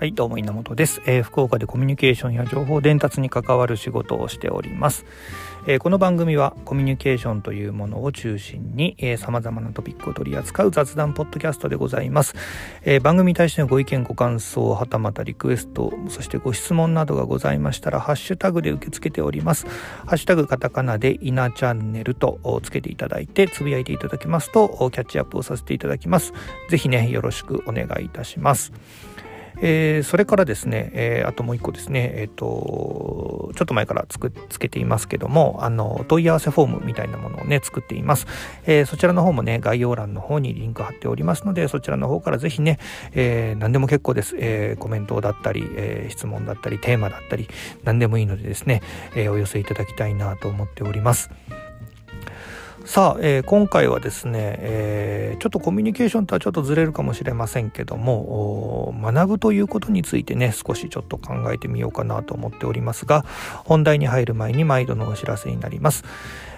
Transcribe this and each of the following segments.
はい、どうも稲本です、えー、福岡でコミュニケーションや情報伝達に関わる仕事をしております。えー、この番組はコミュニケーションというものを中心に、えー、様々なトピックを取り扱う雑談ポッドキャストでございます。えー、番組に対してのご意見、ご感想、はたまたリクエスト、そしてご質問などがございましたら、ハッシュタグで受け付けております。ハッシュタグカタカナでイナチャンネルとつけていただいて、つぶやいていただきますと、キャッチアップをさせていただきます。ぜひね、よろしくお願いいたします。えー、それからですね、えー、あともう一個ですね、えっ、ー、と、ちょっと前からつくつけていますけども、あの、問い合わせフォームみたいなものをね、作っています。えそちらの方もね、概要欄の方にリンク貼っておりますので、そちらの方からぜひね、え何でも結構です。えコメントだったり、え質問だったり、テーマだったり、何でもいいのでですね、えお寄せいただきたいなと思っております。さあ、えー、今回はですね、えー、ちょっとコミュニケーションとはちょっとずれるかもしれませんけども学ぶということについてね少しちょっと考えてみようかなと思っておりますが本題に入る前に毎度のお知らせになります。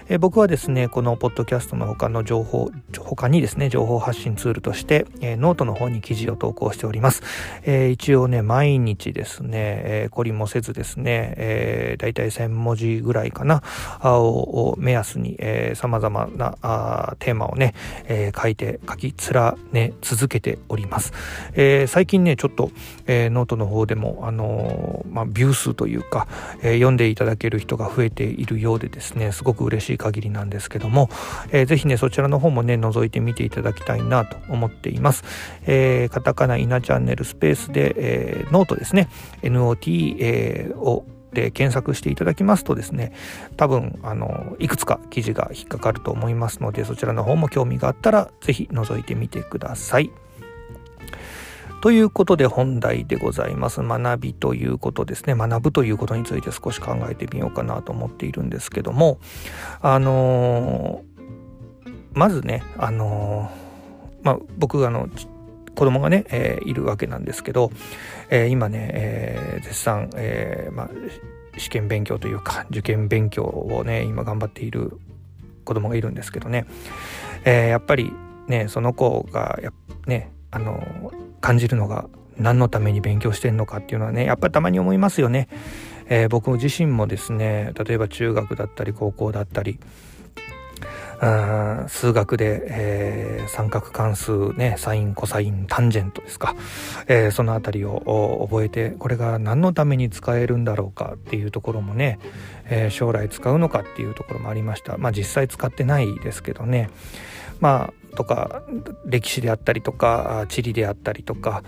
え僕はですねこのポッドキャストの他の情報他にですね情報発信ツールとして、え、ノートの方に記事を投稿しております、えー、一応ね毎日ですね、えー、懲りもせずですね、えー、だいたい1000文字ぐらいかなを目安に、えー、様々なあテーマをね、えー、書いて書き連ね続けております、えー、最近ねちょっと、えー、ノートの方でもあの、まあビュー数というか、えー、読んでいただける人が増えているようでですねすごく嬉しい限りなんですけども、えー、ぜひねそちらの方もね覗いてみていただきたいなと思っています、えー、カタカナイナチャンネルスペースで、えー、ノートですね NOT、えー、をで検索していただきますとですね多分あのいくつか記事が引っかかると思いますのでそちらの方も興味があったら是非覗いてみてください。ということで本題でございます。学びということですね。学ぶということについて少し考えてみようかなと思っているんですけども、あのー、まずね、あのー、まあ、僕あの、子供がね、えー、いるわけなんですけど、えー、今ね、えー、絶賛、えまあ、試験勉強というか受験勉強をね今頑張っている子供がいるんですけどね、えやっぱりねその子がねあの感じるのが何のために勉強してんのかっていうのはねやっぱりたまに思いますよね、えー、僕自身もですね例えば中学だったり高校だったり数学で、えー、三角関数ねサインコサインタンジェントですか、えー、その辺りを覚えてこれが何のために使えるんだろうかっていうところもね、えー、将来使うのかっていうところもありました。まあ実際使ってないですけどね。まあとか歴史であったりとか地理であったりとか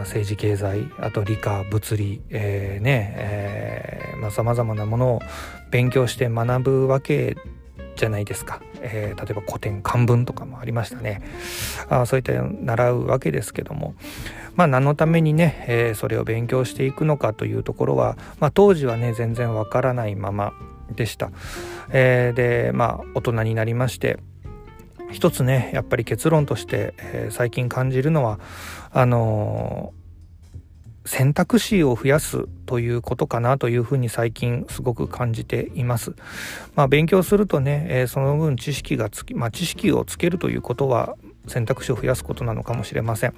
政治経済あと理科物理、えー、ねえー、まあ、様々なものを勉強して学ぶわけじゃないですか、えー、例えば古典漢文とかもありましたね。あそういった習うわけですけども。まあ何のためにね、えー、それを勉強していくのかというところは、まあ、当時はね全然わからないままでした、えー、でまあ大人になりまして一つねやっぱり結論として、えー、最近感じるのはあのー、選択肢を増やすということかなというふうに最近すごく感じています。まあ、勉強するとね、えー、その分知識がつき、まあ、知識をつけるということは選択肢を増やすことなのかもしれません。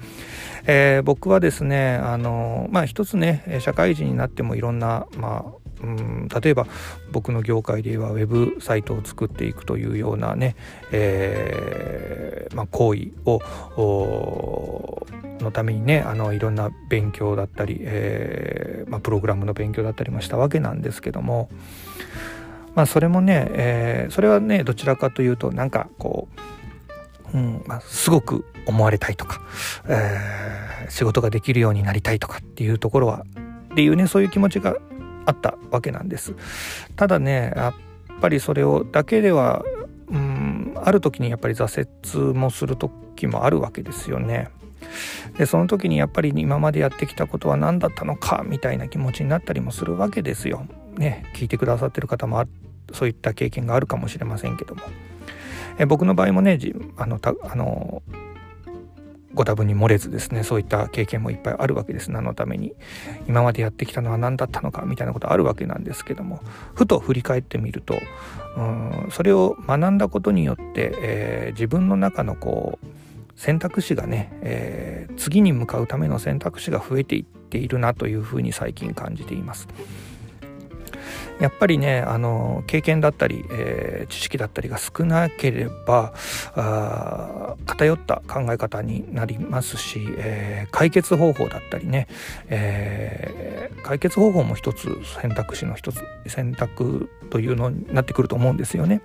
えー、僕はですね、あのまあ一つね、社会人になってもいろんな、まあ、うん例えば僕の業界ではウェブサイトを作っていくというようなね、えーまあ、行為をのためにねあのいろんな勉強だったり、えーまあ、プログラムの勉強だったりもしたわけなんですけども、まあ、それもね、えー、それはねどちらかというとなんかこう、うんまあ、すごく思われたいとか、えー、仕事ができるようになりたいとかっていうところはっていうねそういう気持ちがあったわけなんですただねやっぱりそれをだけではうんある時にやっぱり挫折もする時もあるわけですよねでその時にやっぱり今までやってきたことは何だったのかみたいな気持ちになったりもするわけですよ。ね聞いてくださってる方もそういった経験があるかもしれませんけども。え僕の場合もねあのたあのご多分に漏れずですねそういった経験もいっぱいあるわけです何のために？今までやってきたのは何だったのかみたいなことあるわけなんですけどもふと振り返ってみるとうんそれを学んだことによって、えー、自分の中のこう選択肢がね、えー、次に向かうための選択肢が増えていっているなというふうに最近感じています。やっぱりねあの経験だったり、えー、知識だったりが少なければあ偏った考え方になりますし、えー、解決方法だったりね、えー、解決方法も一つ選択肢の一つ選択というのになってくると思うんですよね。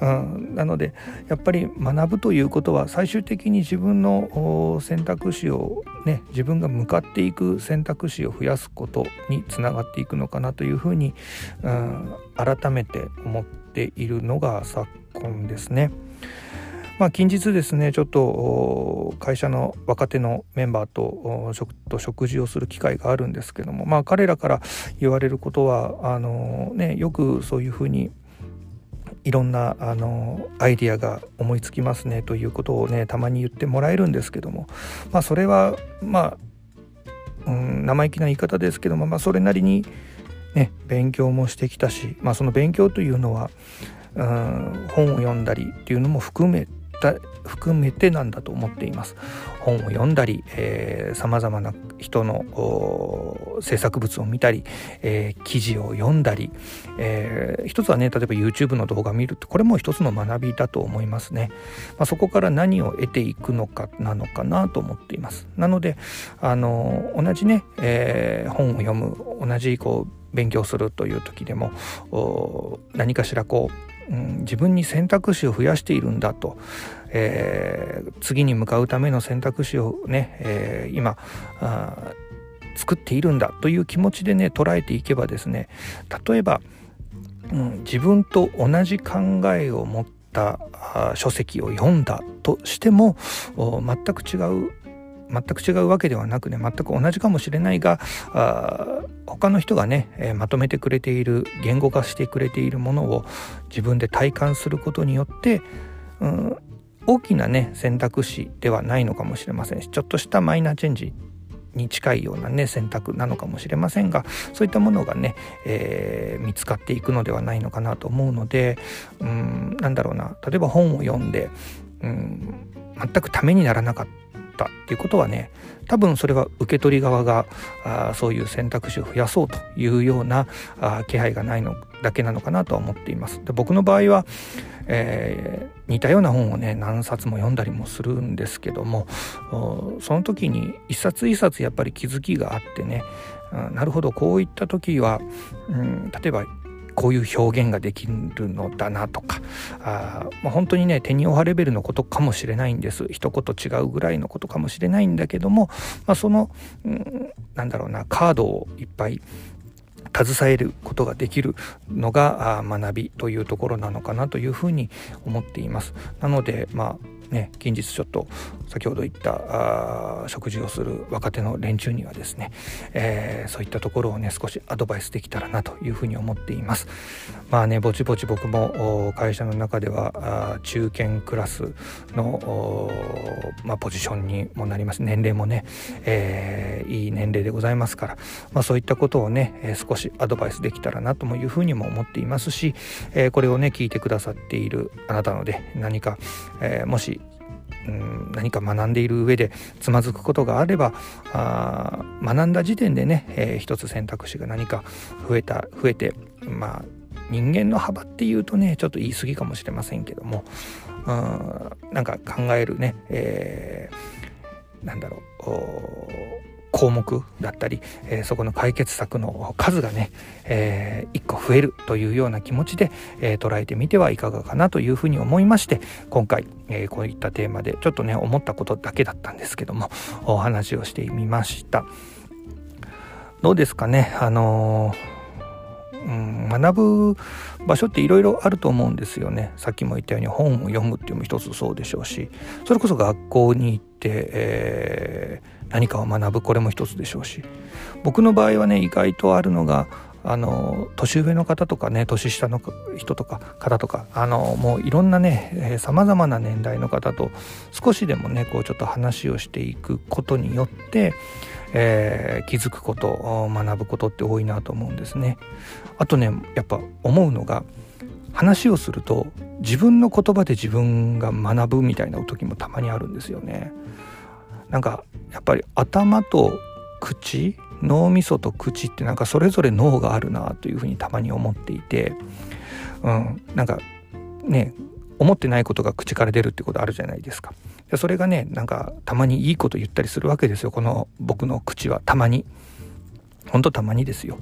うん、なのでやっぱり学ぶということは最終的に自分の選択肢をね自分が向かっていく選択肢を増やすことにつながっていくのかなというふうに、うん、改めて思っているのが昨今ですね。まあ、近日ですねちょっと会社の若手のメンバーとと食事をする機会があるんですけども、まあ、彼らから言われることはあの、ね、よくそういうふうにいろんなあのアイディアが思いつきますねということをねたまに言ってもらえるんですけどもまあそれはまあ、うん、生意気な言い方ですけども、まあ、それなりにね勉強もしてきたし、まあ、その勉強というのは、うん、本を読んだりっていうのも含め含めてなんだと思っています。本を読んだりさまざまな人の制作物を見たり、えー、記事を読んだり、えー、一つはね例えば YouTube の動画を見るってこれも一つの学びだと思いますね、まあ、そこから何を得ていくのかなのかなと思っています。なのであの同じね、えー、本を読む同じこう勉強するという時でも何かしらこううん、自分に選択肢を増やしているんだと、えー、次に向かうための選択肢をね、えー、今作っているんだという気持ちでね捉えていけばですね例えば、うん、自分と同じ考えを持った書籍を読んだとしても全く違う全く違うわけではなくね全く同じかもしれないがあ他の人がね、えー、まとめてくれている言語化してくれているものを自分で体感することによって、うん、大きなね選択肢ではないのかもしれませんしちょっとしたマイナーチェンジに近いようなね選択なのかもしれませんがそういったものがね、えー、見つかっていくのではないのかなと思うのでうんなんだろうな。例えば本を読んでうん全くためにならなかった。ったっていうことはね多分それは受け取り側があそういう選択肢を増やそうというようなあ気配がないのだけなのかなとは思っています。で僕の場合は、えー、似たような本をね何冊も読んだりもするんですけどもその時に一冊一冊やっぱり気づきがあってねなるほどこういった時は、うん、例えばこういう表現ができるのだなとかあ、まあ、本当にね手に負わレベルのことかもしれないんです一言違うぐらいのことかもしれないんだけども、まあ、その、うん、なんだろうなカードをいっぱい携えることができるのが学びというところなのかなというふうに思っています。なのでまあね、近日ちょっと先ほど言ったあ食事をする若手の連中にはですね、えー、そういったところをね少しアドバイスできたらなというふうに思っています。まあねぼちぼち僕も会社の中ではあ中堅クラスのまあ、ポジションにもなります。年齢もね、えー、いい年齢でございますから、まあ、そういったことをね、えー、少しアドバイスできたらなというふうにも思っていますし、えー、これをね聞いてくださっているあなたので何か、えー、もしうん何か学んでいる上でつまずくことがあればあ学んだ時点でね、えー、一つ選択肢が何か増えた増えてまあ人間の幅っていうとねちょっと言い過ぎかもしれませんけどもうんなんか考えるね、えー、なんだろう項目だったり、えー、そこの解決策の数がね、えー、1個増えるというような気持ちで、えー、捉えてみてはいかがかなというふうに思いまして今回、えー、こういったテーマでちょっとね思ったことだけだったんですけどもお話をしてみました。どうですかね？あのうん、学ぶ場所っていろいろあると思うんですよね。さっきも言ったように本を読むっていうのも一つそうでしょうしそれこそ学校に行っ、えー何かを学ぶこれも一つでしょうし僕の場合はね意外とあるのがあの年上の方とかね年下の人とか方とかあのもういろんなねさまざまな年代の方と少しでもねこうちょっと話をしていくことによって、えー、気づくこと学ぶことって多いなと思うんですね。あとねやっぱ思うのが話をすると自分の言葉で自分が学ぶみたいな時もたまにあるんですよね。なんかやっぱり頭と口脳みそと口ってなんかそれぞれ脳があるなというふうにたまに思っていて、うん、なんかね思ってないことが口から出るってことあるじゃないですか。でそれがねなんかたまにいいこと言ったりするわけですよこの僕の口はたまに。ほんとたまにですよ。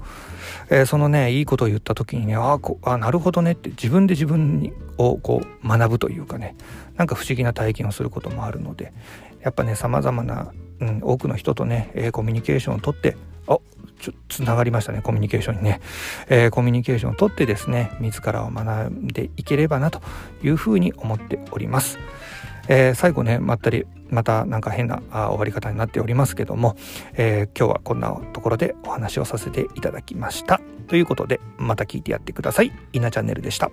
えー、そのねいいことを言った時にねああなるほどねって自分で自分をこう学ぶというかねなんか不思議な体験をすることもあるのでやっぱねさまざまな、うん、多くの人とね、えー、コミュニケーションをとってあちょつながりましたねコミュニケーションにね、えー、コミュニケーションをとってですね自らを学んでいければなというふうに思っております。えー、最後ねまったりまたなんか変なあ終わり方になっておりますけども、えー、今日はこんなところでお話をさせていただきましたということでまた聞いてやってください稲チャンネルでした。